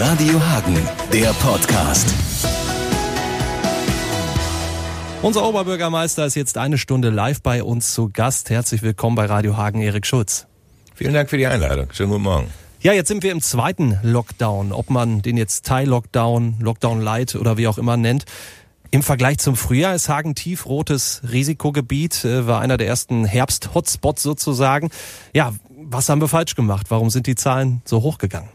Radio Hagen, der Podcast. Unser Oberbürgermeister ist jetzt eine Stunde live bei uns zu Gast. Herzlich willkommen bei Radio Hagen, Erik Schulz. Vielen Dank für die Einladung. Schönen guten Morgen. Ja, jetzt sind wir im zweiten Lockdown. Ob man den jetzt Teil-Lockdown, Lockdown Light oder wie auch immer nennt. Im Vergleich zum Frühjahr ist Hagen tiefrotes Risikogebiet, äh, war einer der ersten Herbst-Hotspots sozusagen. Ja, was haben wir falsch gemacht? Warum sind die Zahlen so hochgegangen?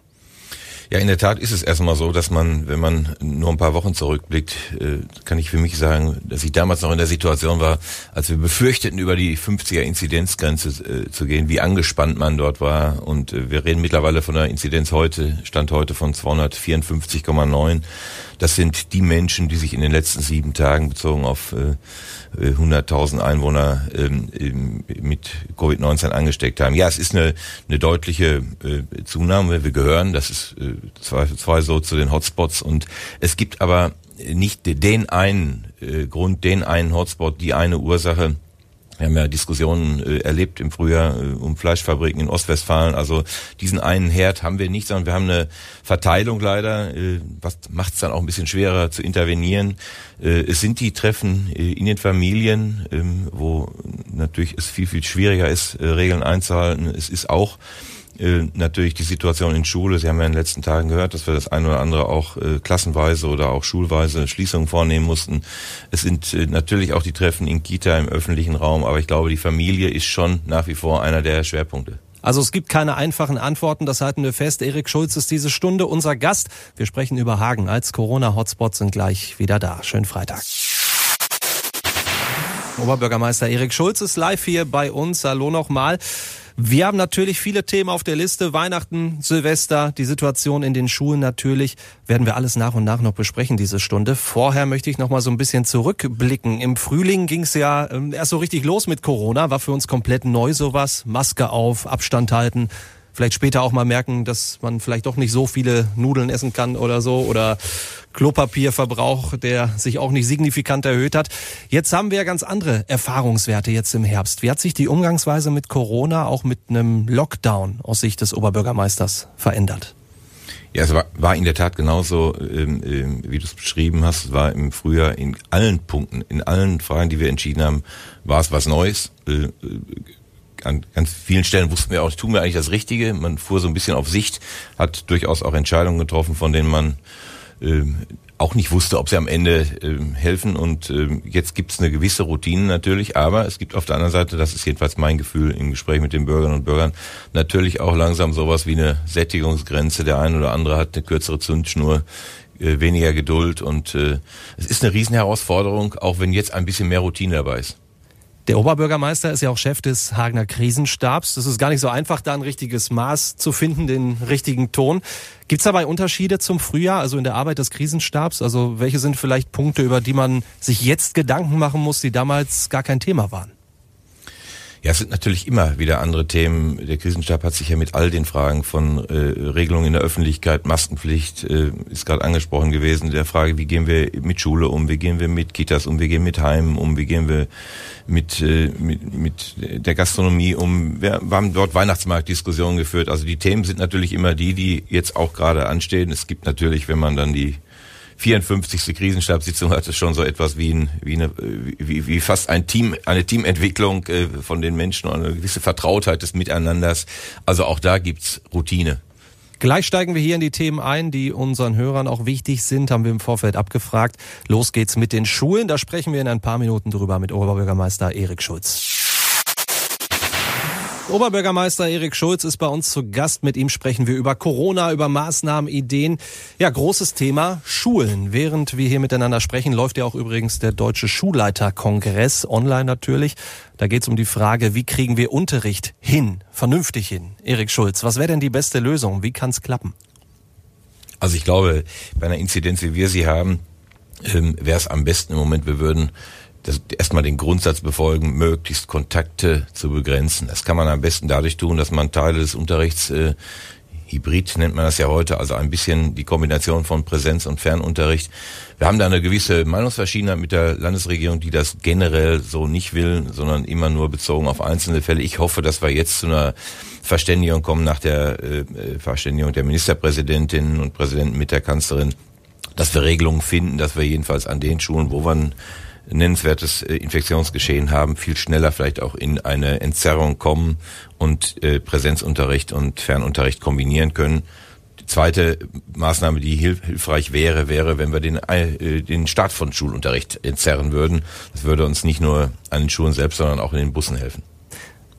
Ja, in der Tat ist es erstmal so, dass man, wenn man nur ein paar Wochen zurückblickt, äh, kann ich für mich sagen, dass ich damals noch in der Situation war, als wir befürchteten, über die 50er Inzidenzgrenze äh, zu gehen, wie angespannt man dort war. Und äh, wir reden mittlerweile von der Inzidenz heute, Stand heute von 254,9. Das sind die Menschen, die sich in den letzten sieben Tagen bezogen auf 100.000 Einwohner ähm, mit Covid-19 angesteckt haben. Ja, es ist eine, eine deutliche Zunahme. Wir gehören, das ist zwei so zu den Hotspots und es gibt aber nicht den einen äh, Grund, den einen Hotspot, die eine Ursache. Wir haben ja Diskussionen äh, erlebt im Frühjahr äh, um Fleischfabriken in Ostwestfalen. Also diesen einen Herd haben wir nicht, sondern wir haben eine Verteilung leider, äh, was macht es dann auch ein bisschen schwerer zu intervenieren. Äh, es sind die Treffen äh, in den Familien, ähm, wo natürlich es viel, viel schwieriger ist, äh, Regeln einzuhalten. Es ist auch äh, natürlich die Situation in Schule. Sie haben ja in den letzten Tagen gehört, dass wir das eine oder andere auch äh, klassenweise oder auch schulweise Schließungen vornehmen mussten. Es sind äh, natürlich auch die Treffen in Kita im öffentlichen Raum, aber ich glaube, die Familie ist schon nach wie vor einer der Schwerpunkte. Also es gibt keine einfachen Antworten, das halten wir fest. Erik Schulz ist diese Stunde unser Gast. Wir sprechen über Hagen als Corona-Hotspot, sind gleich wieder da. Schönen Freitag. Oberbürgermeister Erik Schulz ist live hier bei uns. Hallo nochmal. Wir haben natürlich viele Themen auf der Liste. Weihnachten, Silvester, die Situation in den Schulen natürlich. Werden wir alles nach und nach noch besprechen diese Stunde. Vorher möchte ich noch mal so ein bisschen zurückblicken. Im Frühling ging es ja ähm, erst so richtig los mit Corona. War für uns komplett neu sowas. Maske auf, Abstand halten vielleicht später auch mal merken, dass man vielleicht doch nicht so viele Nudeln essen kann oder so oder Klopapierverbrauch, der sich auch nicht signifikant erhöht hat. Jetzt haben wir ganz andere Erfahrungswerte jetzt im Herbst. Wie hat sich die Umgangsweise mit Corona auch mit einem Lockdown aus Sicht des Oberbürgermeisters verändert? Ja, es war, war in der Tat genauso, ähm, ähm, wie du es beschrieben hast. Es war im Frühjahr in allen Punkten, in allen Fragen, die wir entschieden haben, war es was Neues. Äh, an ganz vielen Stellen wussten wir auch, tun wir eigentlich das Richtige. Man fuhr so ein bisschen auf Sicht, hat durchaus auch Entscheidungen getroffen, von denen man äh, auch nicht wusste, ob sie am Ende äh, helfen. Und äh, jetzt gibt es eine gewisse Routine natürlich, aber es gibt auf der anderen Seite, das ist jedenfalls mein Gefühl im Gespräch mit den Bürgerinnen und Bürgern, natürlich auch langsam sowas wie eine Sättigungsgrenze. Der eine oder andere hat eine kürzere Zündschnur äh, weniger Geduld und äh, es ist eine Riesenherausforderung, auch wenn jetzt ein bisschen mehr Routine dabei ist. Der Oberbürgermeister ist ja auch Chef des Hagener Krisenstabs. Das ist gar nicht so einfach, da ein richtiges Maß zu finden, den richtigen Ton. Gibt es dabei Unterschiede zum Frühjahr, also in der Arbeit des Krisenstabs? Also welche sind vielleicht Punkte, über die man sich jetzt Gedanken machen muss, die damals gar kein Thema waren? Ja, es sind natürlich immer wieder andere Themen. Der Krisenstab hat sich ja mit all den Fragen von äh, Regelungen in der Öffentlichkeit, Maskenpflicht äh, ist gerade angesprochen gewesen, der Frage, wie gehen wir mit Schule um, wie gehen wir mit Kitas um, wie gehen wir mit Heimen um, wie gehen wir mit, äh, mit, mit der Gastronomie um. Wir haben dort Weihnachtsmarktdiskussionen geführt. Also die Themen sind natürlich immer die, die jetzt auch gerade anstehen. Es gibt natürlich, wenn man dann die 54. Krisenstabssitzung hat es schon so etwas wie, ein, wie, eine, wie, wie fast ein Team, eine Teamentwicklung äh, von den Menschen und eine gewisse Vertrautheit des Miteinanders. Also auch da gibt's Routine. Gleich steigen wir hier in die Themen ein, die unseren Hörern auch wichtig sind, haben wir im Vorfeld abgefragt. Los geht's mit den Schulen. Da sprechen wir in ein paar Minuten drüber mit Oberbürgermeister Erik Schulz. Oberbürgermeister Erik Schulz ist bei uns zu Gast. Mit ihm sprechen wir über Corona, über Maßnahmen, Ideen. Ja, großes Thema Schulen. Während wir hier miteinander sprechen, läuft ja auch übrigens der Deutsche Schulleiterkongress online natürlich. Da geht es um die Frage, wie kriegen wir Unterricht hin, vernünftig hin. Erik Schulz, was wäre denn die beste Lösung? Wie kann es klappen? Also ich glaube, bei einer Inzidenz, wie wir sie haben, ähm, wäre es am besten im Moment, wir würden das, erstmal den Grundsatz befolgen, möglichst Kontakte zu begrenzen. Das kann man am besten dadurch tun, dass man Teile des Unterrichts äh, Hybrid nennt man das ja heute, also ein bisschen die Kombination von Präsenz und Fernunterricht. Wir haben da eine gewisse Meinungsverschiedenheit mit der Landesregierung, die das generell so nicht will, sondern immer nur bezogen auf einzelne Fälle. Ich hoffe, dass wir jetzt zu einer Verständigung kommen nach der äh, Verständigung der Ministerpräsidentinnen und Präsidenten mit der Kanzlerin, dass wir Regelungen finden, dass wir jedenfalls an den Schulen, wo wir nennenswertes äh, Infektionsgeschehen haben, viel schneller vielleicht auch in eine Entzerrung kommen und äh, Präsenzunterricht und Fernunterricht kombinieren können. Die zweite Maßnahme, die hilfreich wäre, wäre, wenn wir den, äh, den Start von Schulunterricht entzerren würden. Das würde uns nicht nur an den Schulen selbst, sondern auch in den Bussen helfen.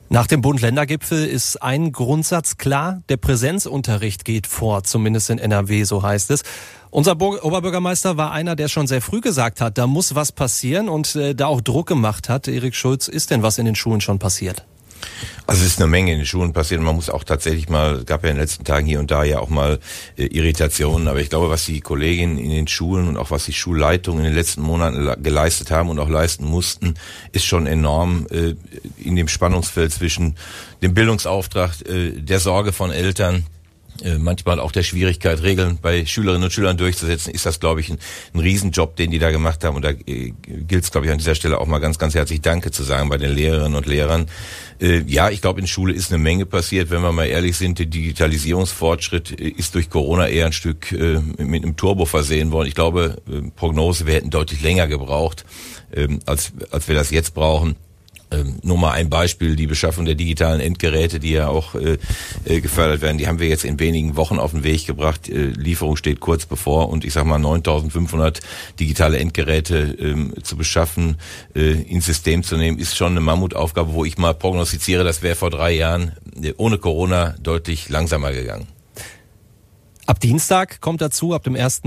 Nach dem Bund-Länder-Gipfel ist ein Grundsatz klar, der Präsenzunterricht geht vor, zumindest in NRW, so heißt es. Unser Oberbürgermeister war einer, der schon sehr früh gesagt hat, da muss was passieren und äh, da auch Druck gemacht hat. Erik Schulz, ist denn was in den Schulen schon passiert? Also es ist eine Menge in den Schulen passiert man muss auch tatsächlich mal, es gab ja in den letzten Tagen hier und da ja auch mal äh, Irritationen, aber ich glaube, was die Kolleginnen in den Schulen und auch was die Schulleitungen in den letzten Monaten geleistet haben und auch leisten mussten, ist schon enorm äh, in dem Spannungsfeld zwischen dem Bildungsauftrag, äh, der Sorge von Eltern, manchmal auch der Schwierigkeit, Regeln bei Schülerinnen und Schülern durchzusetzen, ist das, glaube ich, ein, ein Riesenjob, den die da gemacht haben. Und da äh, gilt es, glaube ich, an dieser Stelle auch mal ganz, ganz herzlich Danke zu sagen bei den Lehrerinnen und Lehrern. Äh, ja, ich glaube, in Schule ist eine Menge passiert. Wenn wir mal ehrlich sind, der Digitalisierungsfortschritt äh, ist durch Corona eher ein Stück äh, mit einem Turbo versehen worden. Ich glaube, äh, Prognose, wir hätten deutlich länger gebraucht, äh, als, als wir das jetzt brauchen. Ähm, nur mal ein Beispiel, die Beschaffung der digitalen Endgeräte, die ja auch äh, äh, gefördert werden, die haben wir jetzt in wenigen Wochen auf den Weg gebracht. Äh, Lieferung steht kurz bevor und ich sag mal 9500 digitale Endgeräte ähm, zu beschaffen, äh, ins System zu nehmen, ist schon eine Mammutaufgabe, wo ich mal prognostiziere, das wäre vor drei Jahren äh, ohne Corona deutlich langsamer gegangen. Ab Dienstag kommt dazu, ab dem 1.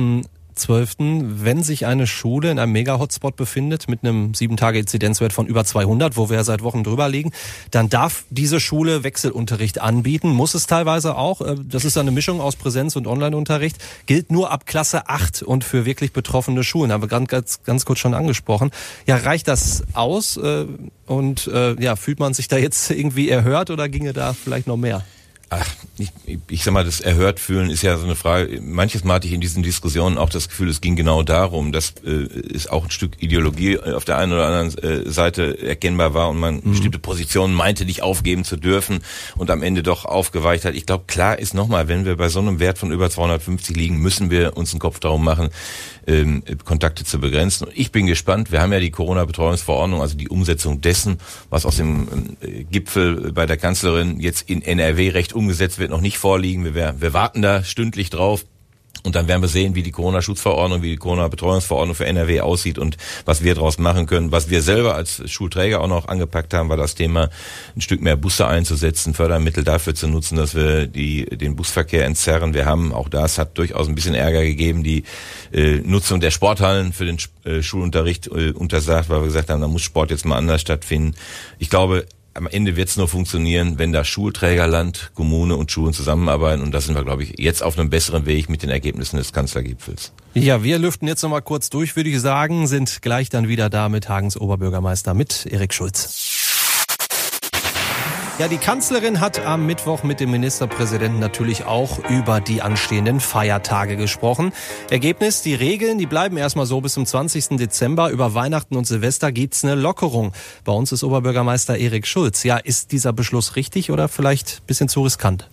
12.12., wenn sich eine Schule in einem Mega-Hotspot befindet mit einem 7-Tage-Inzidenzwert von über 200, wo wir ja seit Wochen drüber liegen, dann darf diese Schule Wechselunterricht anbieten, muss es teilweise auch. Äh, das ist eine Mischung aus Präsenz- und Online-Unterricht, gilt nur ab Klasse 8 und für wirklich betroffene Schulen, haben wir ganz, ganz ganz kurz schon angesprochen. Ja, reicht das aus äh, und äh, ja, fühlt man sich da jetzt irgendwie erhört oder ginge da vielleicht noch mehr? Ach, ich, ich sag mal, das erhört fühlen ist ja so eine Frage. Manches Mal hatte ich in diesen Diskussionen auch das Gefühl, es ging genau darum, dass äh, es auch ein Stück Ideologie auf der einen oder anderen äh, Seite erkennbar war und man mhm. bestimmte Positionen meinte, nicht aufgeben zu dürfen und am Ende doch aufgeweicht hat. Ich glaube, klar ist nochmal, wenn wir bei so einem Wert von über 250 liegen, müssen wir uns einen Kopf darum machen, ähm, Kontakte zu begrenzen. Und ich bin gespannt. Wir haben ja die Corona-Betreuungsverordnung, also die Umsetzung dessen, was aus dem äh, Gipfel bei der Kanzlerin jetzt in NRW recht umgesetzt wird, noch nicht vorliegen. Wir, wir warten da stündlich drauf. Und dann werden wir sehen, wie die Corona-Schutzverordnung, wie die Corona-Betreuungsverordnung für NRW aussieht und was wir daraus machen können. Was wir selber als Schulträger auch noch angepackt haben, war das Thema, ein Stück mehr Busse einzusetzen, Fördermittel dafür zu nutzen, dass wir die, den Busverkehr entzerren. Wir haben, auch das hat durchaus ein bisschen Ärger gegeben, die äh, Nutzung der Sporthallen für den äh, Schulunterricht äh, untersagt, weil wir gesagt haben, da muss Sport jetzt mal anders stattfinden. Ich glaube, am Ende wird es nur funktionieren, wenn da Schulträgerland, Kommune und Schulen zusammenarbeiten. Und da sind wir, glaube ich, jetzt auf einem besseren Weg mit den Ergebnissen des Kanzlergipfels. Ja, wir lüften jetzt nochmal kurz durch, würde ich sagen, sind gleich dann wieder da mit Hagens Oberbürgermeister, mit Erik Schulz. Ja, die Kanzlerin hat am Mittwoch mit dem Ministerpräsidenten natürlich auch über die anstehenden Feiertage gesprochen. Ergebnis, die Regeln, die bleiben erstmal so bis zum 20. Dezember. Über Weihnachten und Silvester gibt's eine Lockerung. Bei uns ist Oberbürgermeister Erik Schulz. Ja, ist dieser Beschluss richtig oder vielleicht bisschen zu riskant?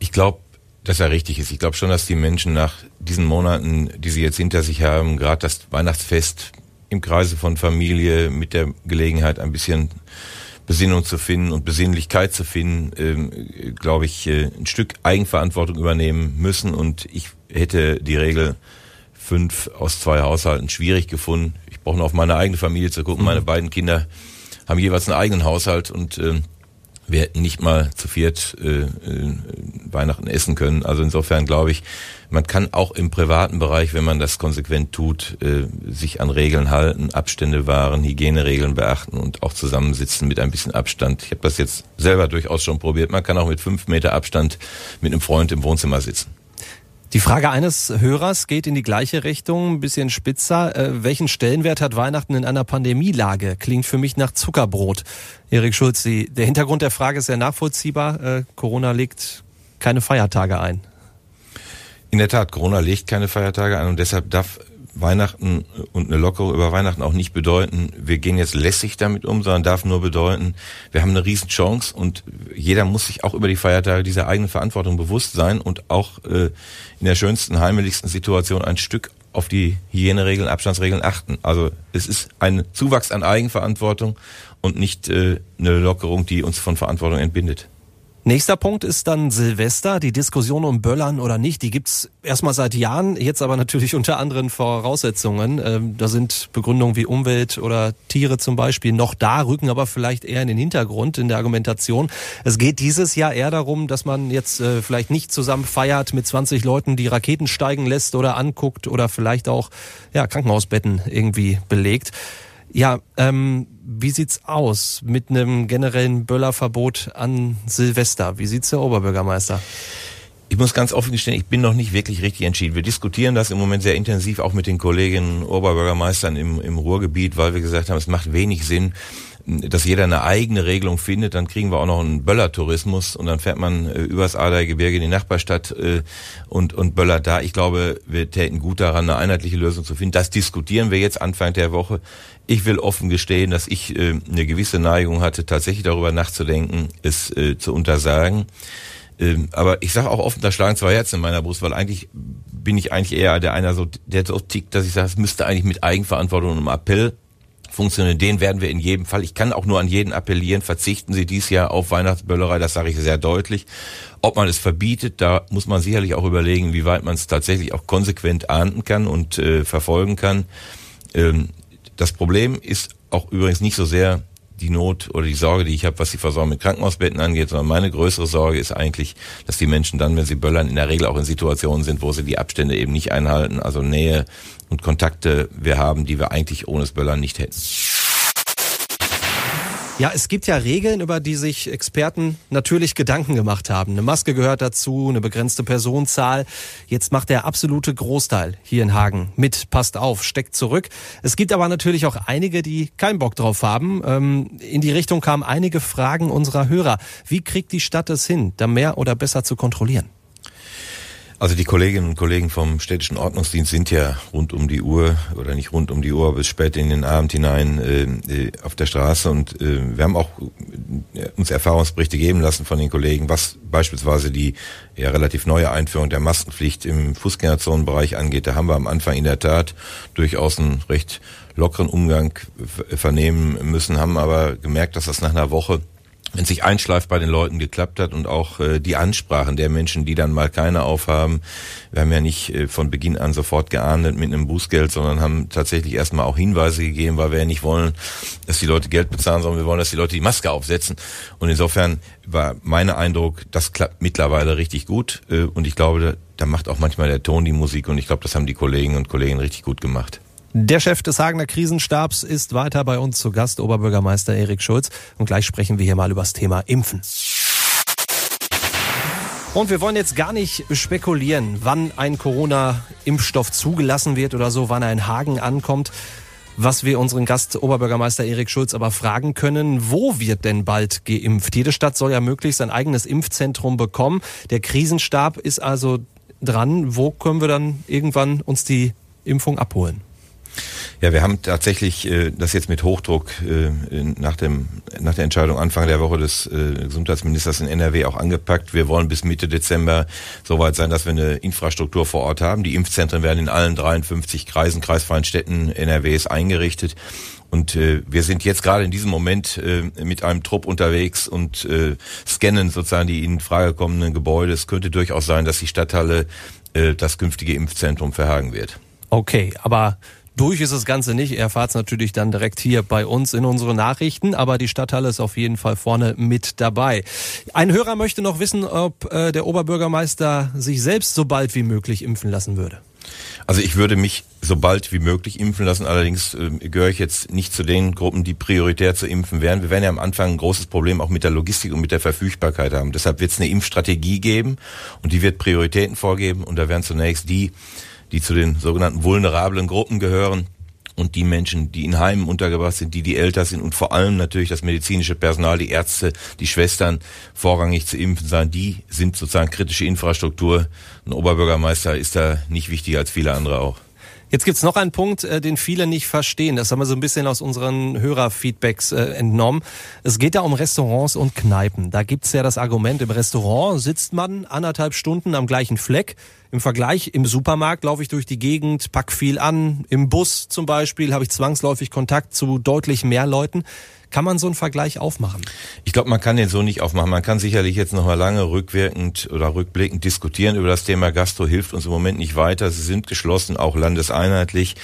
Ich glaube, dass er richtig ist. Ich glaube schon, dass die Menschen nach diesen Monaten, die sie jetzt hinter sich haben, gerade das Weihnachtsfest im Kreise von Familie mit der Gelegenheit ein bisschen Besinnung zu finden und Besinnlichkeit zu finden, ähm, glaube ich, äh, ein Stück Eigenverantwortung übernehmen müssen. Und ich hätte die Regel fünf aus zwei Haushalten schwierig gefunden. Ich brauche nur auf meine eigene Familie zu gucken. Mhm. Meine beiden Kinder haben jeweils einen eigenen Haushalt und äh, wir hätten nicht mal zu viert äh, äh, Weihnachten essen können. Also insofern glaube ich, man kann auch im privaten Bereich, wenn man das konsequent tut, äh, sich an Regeln halten, Abstände wahren, Hygieneregeln beachten und auch zusammensitzen mit ein bisschen Abstand. Ich habe das jetzt selber durchaus schon probiert. Man kann auch mit fünf Meter Abstand mit einem Freund im Wohnzimmer sitzen. Die Frage eines Hörers geht in die gleiche Richtung, ein bisschen spitzer. Äh, welchen Stellenwert hat Weihnachten in einer Pandemielage? Klingt für mich nach Zuckerbrot. Erik Schulz, der Hintergrund der Frage ist sehr nachvollziehbar. Äh, Corona legt keine Feiertage ein. In der Tat, Corona legt keine Feiertage ein und deshalb darf Weihnachten und eine Lockerung über Weihnachten auch nicht bedeuten, wir gehen jetzt lässig damit um, sondern darf nur bedeuten, wir haben eine Riesenchance und jeder muss sich auch über die Feiertage dieser eigenen Verantwortung bewusst sein und auch äh, in der schönsten, heimeligsten Situation ein Stück auf die Hygieneregeln, Abstandsregeln achten. Also es ist ein Zuwachs an Eigenverantwortung und nicht äh, eine Lockerung, die uns von Verantwortung entbindet. Nächster Punkt ist dann Silvester. Die Diskussion um Böllern oder nicht, die gibt's erstmal seit Jahren, jetzt aber natürlich unter anderen Voraussetzungen. Ähm, da sind Begründungen wie Umwelt oder Tiere zum Beispiel noch da, rücken aber vielleicht eher in den Hintergrund in der Argumentation. Es geht dieses Jahr eher darum, dass man jetzt äh, vielleicht nicht zusammen feiert mit 20 Leuten, die Raketen steigen lässt oder anguckt oder vielleicht auch ja, Krankenhausbetten irgendwie belegt. Ja, ähm, wie sieht's aus mit einem generellen Böllerverbot an Silvester? Wie sieht's der Oberbürgermeister? Ich muss ganz offen gestehen, ich bin noch nicht wirklich richtig entschieden. Wir diskutieren das im Moment sehr intensiv auch mit den Kolleginnen Oberbürgermeistern im, im Ruhrgebiet, weil wir gesagt haben, es macht wenig Sinn, dass jeder eine eigene Regelung findet, dann kriegen wir auch noch einen Böllertourismus und dann fährt man äh, übers Adergebirge in die Nachbarstadt äh, und, und böllert da. Ich glaube, wir täten gut daran, eine einheitliche Lösung zu finden. Das diskutieren wir jetzt Anfang der Woche. Ich will offen gestehen, dass ich äh, eine gewisse Neigung hatte, tatsächlich darüber nachzudenken, es äh, zu untersagen. Ähm, aber ich sage auch offen, da schlagen zwei Herzen in meiner Brust, weil eigentlich bin ich eigentlich eher der einer so, der so tickt, dass ich sage, es müsste eigentlich mit Eigenverantwortung und einem Appell funktionieren. Den werden wir in jedem Fall. Ich kann auch nur an jeden appellieren. Verzichten Sie dies Jahr auf Weihnachtsböllerei. Das sage ich sehr deutlich. Ob man es verbietet, da muss man sicherlich auch überlegen, wie weit man es tatsächlich auch konsequent ahnden kann und äh, verfolgen kann. Ähm, das Problem ist auch übrigens nicht so sehr die Not oder die Sorge, die ich habe, was die Versorgung mit Krankenhausbetten angeht, sondern meine größere Sorge ist eigentlich, dass die Menschen dann, wenn sie böllern, in der Regel auch in Situationen sind, wo sie die Abstände eben nicht einhalten, also Nähe und Kontakte wir haben, die wir eigentlich ohne das Böllern nicht hätten. Ja, es gibt ja Regeln, über die sich Experten natürlich Gedanken gemacht haben. Eine Maske gehört dazu, eine begrenzte Personenzahl. Jetzt macht der absolute Großteil hier in Hagen mit, passt auf, steckt zurück. Es gibt aber natürlich auch einige, die keinen Bock drauf haben. Ähm, in die Richtung kamen einige Fragen unserer Hörer. Wie kriegt die Stadt es hin, da mehr oder besser zu kontrollieren? Also die Kolleginnen und Kollegen vom städtischen Ordnungsdienst sind ja rund um die Uhr oder nicht rund um die Uhr, bis spät in den Abend hinein äh, äh, auf der Straße und äh, wir haben auch äh, uns Erfahrungsberichte geben lassen von den Kollegen, was beispielsweise die ja relativ neue Einführung der Maskenpflicht im Fußgängerzonenbereich angeht. Da haben wir am Anfang in der Tat durchaus einen recht lockeren Umgang vernehmen müssen, haben aber gemerkt, dass das nach einer Woche wenn sich einschleift bei den Leuten geklappt hat und auch äh, die Ansprachen der Menschen, die dann mal keine aufhaben. Wir haben ja nicht äh, von Beginn an sofort geahndet mit einem Bußgeld, sondern haben tatsächlich erstmal auch Hinweise gegeben, weil wir ja nicht wollen, dass die Leute Geld bezahlen, sondern wir wollen, dass die Leute die Maske aufsetzen. Und insofern war mein Eindruck, das klappt mittlerweile richtig gut. Äh, und ich glaube, da macht auch manchmal der Ton die Musik und ich glaube, das haben die Kollegen und Kollegen richtig gut gemacht. Der Chef des Hagener Krisenstabs ist weiter bei uns zu Gast, Oberbürgermeister Erik Schulz. Und gleich sprechen wir hier mal über das Thema Impfen. Und wir wollen jetzt gar nicht spekulieren, wann ein Corona-Impfstoff zugelassen wird oder so, wann er in Hagen ankommt. Was wir unseren Gast Oberbürgermeister Erik Schulz aber fragen können, wo wird denn bald geimpft? Jede Stadt soll ja möglichst ein eigenes Impfzentrum bekommen. Der Krisenstab ist also dran. Wo können wir dann irgendwann uns die Impfung abholen? Ja, wir haben tatsächlich äh, das jetzt mit Hochdruck äh, nach, dem, nach der Entscheidung Anfang der Woche des äh, Gesundheitsministers in NRW auch angepackt. Wir wollen bis Mitte Dezember soweit sein, dass wir eine Infrastruktur vor Ort haben. Die Impfzentren werden in allen 53 Kreisen, kreisfreien Städten NRWs eingerichtet. Und äh, wir sind jetzt gerade in diesem Moment äh, mit einem Trupp unterwegs und äh, scannen sozusagen die in Frage kommenden Gebäude. Es könnte durchaus sein, dass die Stadthalle äh, das künftige Impfzentrum verhagen wird. Okay, aber durch ist das Ganze nicht. Ihr erfahrt es natürlich dann direkt hier bei uns in unsere Nachrichten, aber die Stadthalle ist auf jeden Fall vorne mit dabei. Ein Hörer möchte noch wissen, ob äh, der Oberbürgermeister sich selbst so bald wie möglich impfen lassen würde. Also ich würde mich so bald wie möglich impfen lassen. Allerdings äh, gehöre ich jetzt nicht zu den Gruppen, die prioritär zu impfen wären. Wir werden ja am Anfang ein großes Problem auch mit der Logistik und mit der Verfügbarkeit haben. Deshalb wird es eine Impfstrategie geben und die wird Prioritäten vorgeben. Und da werden zunächst die die zu den sogenannten vulnerablen Gruppen gehören, und die Menschen, die in Heimen untergebracht sind, die die älter sind und vor allem natürlich das medizinische Personal, die Ärzte, die Schwestern vorrangig zu impfen sein, die sind sozusagen kritische Infrastruktur. Ein Oberbürgermeister ist da nicht wichtiger als viele andere auch. Jetzt gibt's noch einen Punkt, äh, den viele nicht verstehen. Das haben wir so ein bisschen aus unseren Hörerfeedbacks äh, entnommen. Es geht ja um Restaurants und Kneipen. Da gibt's ja das Argument, im Restaurant sitzt man anderthalb Stunden am gleichen Fleck. Im Vergleich im Supermarkt laufe ich durch die Gegend, pack viel an. Im Bus zum Beispiel habe ich zwangsläufig Kontakt zu deutlich mehr Leuten. Kann man so einen Vergleich aufmachen? Ich glaube, man kann den so nicht aufmachen. Man kann sicherlich jetzt noch mal lange rückwirkend oder rückblickend diskutieren über das Thema Gastro hilft uns im Moment nicht weiter. Sie sind geschlossen, auch landeseinheitlich.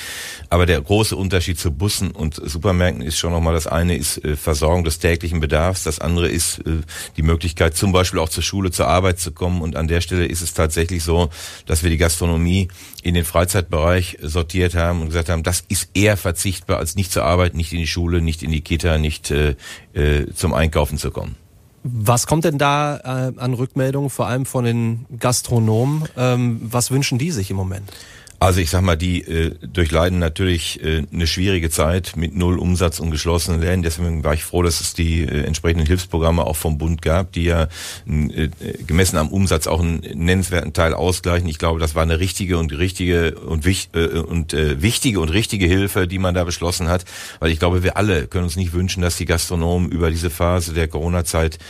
Aber der große Unterschied zu Bussen und Supermärkten ist schon noch mal das eine ist äh, Versorgung des täglichen Bedarfs. Das andere ist äh, die Möglichkeit, zum Beispiel auch zur Schule, zur Arbeit zu kommen. Und an der Stelle ist es tatsächlich so, dass wir die Gastronomie in den Freizeitbereich sortiert haben und gesagt haben, das ist eher verzichtbar, als nicht zur Arbeit, nicht in die Schule, nicht in die Kita, nicht nicht äh, äh, zum Einkaufen zu kommen. Was kommt denn da äh, an Rückmeldungen, vor allem von den Gastronomen? Ähm, was wünschen die sich im Moment? Also ich sag mal, die äh, durchleiden natürlich äh, eine schwierige Zeit mit null Umsatz und geschlossenen Läden. Deswegen war ich froh, dass es die äh, entsprechenden Hilfsprogramme auch vom Bund gab, die ja äh, gemessen am Umsatz auch einen nennenswerten Teil ausgleichen. Ich glaube, das war eine richtige und richtige und, wich, äh, und äh, wichtige und richtige Hilfe, die man da beschlossen hat. Weil ich glaube, wir alle können uns nicht wünschen, dass die Gastronomen über diese Phase der Corona-Zeit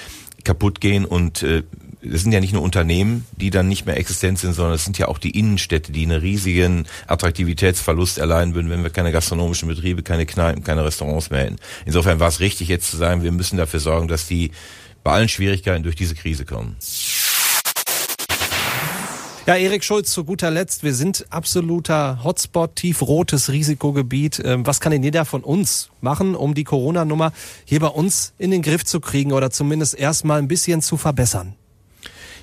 kaputt gehen und äh, es sind ja nicht nur Unternehmen, die dann nicht mehr existent sind, sondern es sind ja auch die Innenstädte, die einen riesigen Attraktivitätsverlust erleiden würden, wenn wir keine gastronomischen Betriebe, keine Kneipen, keine Restaurants mehr hätten. Insofern war es richtig jetzt zu sagen, wir müssen dafür sorgen, dass die bei allen Schwierigkeiten durch diese Krise kommen. Ja, Erik Schulz, zu guter Letzt, wir sind absoluter Hotspot, tiefrotes Risikogebiet. Ähm, was kann denn jeder von uns machen, um die Corona-Nummer hier bei uns in den Griff zu kriegen oder zumindest erstmal ein bisschen zu verbessern?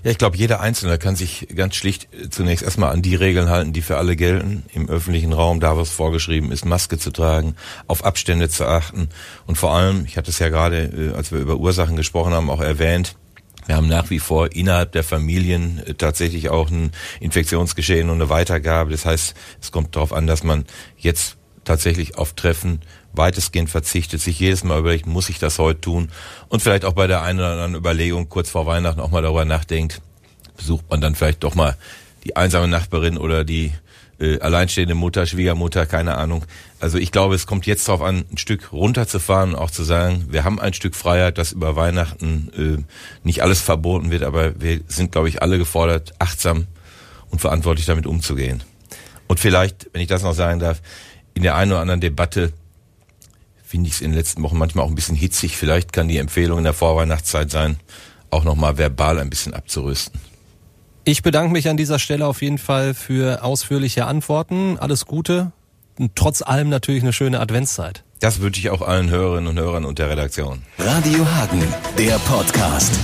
Ja, ich glaube, jeder Einzelne kann sich ganz schlicht äh, zunächst erstmal an die Regeln halten, die für alle gelten. Im öffentlichen Raum, da was vorgeschrieben ist, Maske zu tragen, auf Abstände zu achten und vor allem, ich hatte es ja gerade, äh, als wir über Ursachen gesprochen haben, auch erwähnt, wir haben nach wie vor innerhalb der Familien äh, tatsächlich auch ein Infektionsgeschehen und eine Weitergabe. Das heißt, es kommt darauf an, dass man jetzt tatsächlich auf Treffen weitestgehend verzichtet, sich jedes Mal überlegt, muss ich das heute tun und vielleicht auch bei der einen oder anderen Überlegung kurz vor Weihnachten auch mal darüber nachdenkt, besucht man dann vielleicht doch mal die einsame Nachbarin oder die äh, alleinstehende Mutter, Schwiegermutter, keine Ahnung. Also ich glaube, es kommt jetzt darauf an, ein Stück runterzufahren und auch zu sagen, wir haben ein Stück Freiheit, dass über Weihnachten äh, nicht alles verboten wird, aber wir sind, glaube ich, alle gefordert, achtsam und verantwortlich damit umzugehen. Und vielleicht, wenn ich das noch sagen darf, in der einen oder anderen Debatte finde ich es in den letzten Wochen manchmal auch ein bisschen hitzig. Vielleicht kann die Empfehlung in der Vorweihnachtszeit sein, auch nochmal verbal ein bisschen abzurüsten. Ich bedanke mich an dieser Stelle auf jeden Fall für ausführliche Antworten. Alles Gute und trotz allem natürlich eine schöne Adventszeit. Das wünsche ich auch allen Hörerinnen und Hörern und der Redaktion. Radio Hagen, der Podcast.